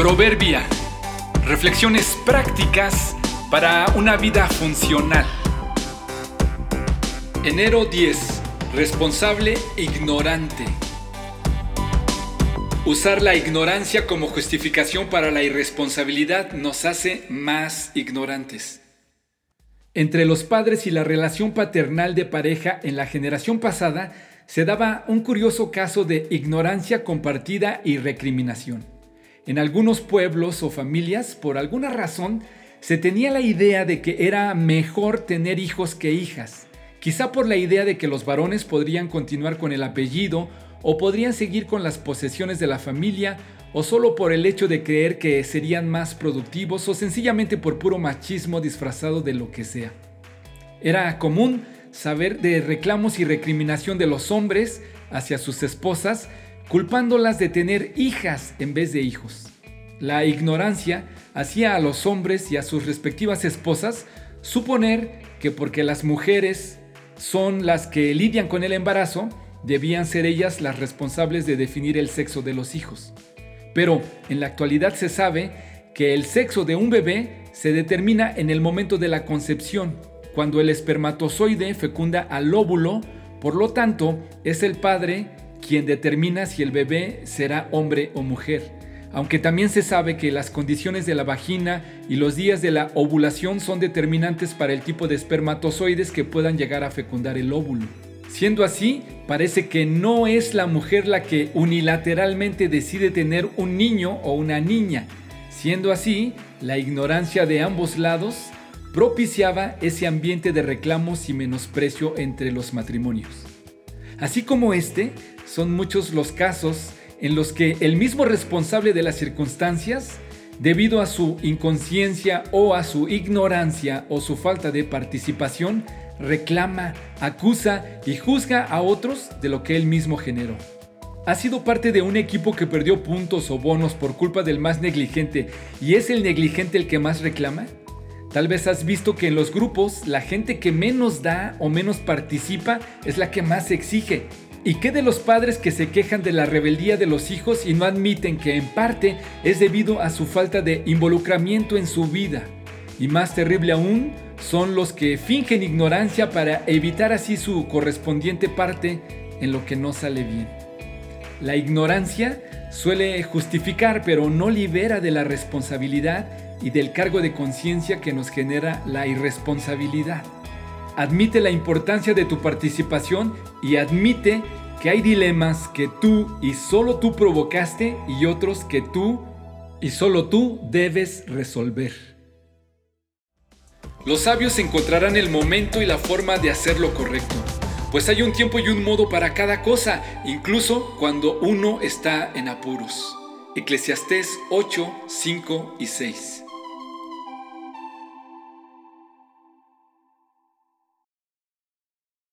Proverbia. Reflexiones prácticas para una vida funcional. Enero 10. Responsable ignorante. Usar la ignorancia como justificación para la irresponsabilidad nos hace más ignorantes. Entre los padres y la relación paternal de pareja en la generación pasada se daba un curioso caso de ignorancia compartida y recriminación. En algunos pueblos o familias, por alguna razón, se tenía la idea de que era mejor tener hijos que hijas, quizá por la idea de que los varones podrían continuar con el apellido o podrían seguir con las posesiones de la familia o solo por el hecho de creer que serían más productivos o sencillamente por puro machismo disfrazado de lo que sea. Era común saber de reclamos y recriminación de los hombres hacia sus esposas culpándolas de tener hijas en vez de hijos. La ignorancia hacía a los hombres y a sus respectivas esposas suponer que porque las mujeres son las que lidian con el embarazo, debían ser ellas las responsables de definir el sexo de los hijos. Pero en la actualidad se sabe que el sexo de un bebé se determina en el momento de la concepción, cuando el espermatozoide fecunda al óvulo, por lo tanto es el padre quien determina si el bebé será hombre o mujer. Aunque también se sabe que las condiciones de la vagina y los días de la ovulación son determinantes para el tipo de espermatozoides que puedan llegar a fecundar el óvulo. Siendo así, parece que no es la mujer la que unilateralmente decide tener un niño o una niña. Siendo así, la ignorancia de ambos lados propiciaba ese ambiente de reclamos y menosprecio entre los matrimonios. Así como este, son muchos los casos en los que el mismo responsable de las circunstancias, debido a su inconsciencia o a su ignorancia o su falta de participación, reclama, acusa y juzga a otros de lo que él mismo generó. Ha sido parte de un equipo que perdió puntos o bonos por culpa del más negligente y es el negligente el que más reclama? Tal vez has visto que en los grupos la gente que menos da o menos participa es la que más exige. ¿Y qué de los padres que se quejan de la rebeldía de los hijos y no admiten que en parte es debido a su falta de involucramiento en su vida? Y más terrible aún, son los que fingen ignorancia para evitar así su correspondiente parte en lo que no sale bien. La ignorancia suele justificar pero no libera de la responsabilidad y del cargo de conciencia que nos genera la irresponsabilidad. Admite la importancia de tu participación y admite que hay dilemas que tú y solo tú provocaste y otros que tú y solo tú debes resolver. Los sabios encontrarán el momento y la forma de hacer lo correcto, pues hay un tiempo y un modo para cada cosa, incluso cuando uno está en apuros. Eclesiastés 8, 5 y 6.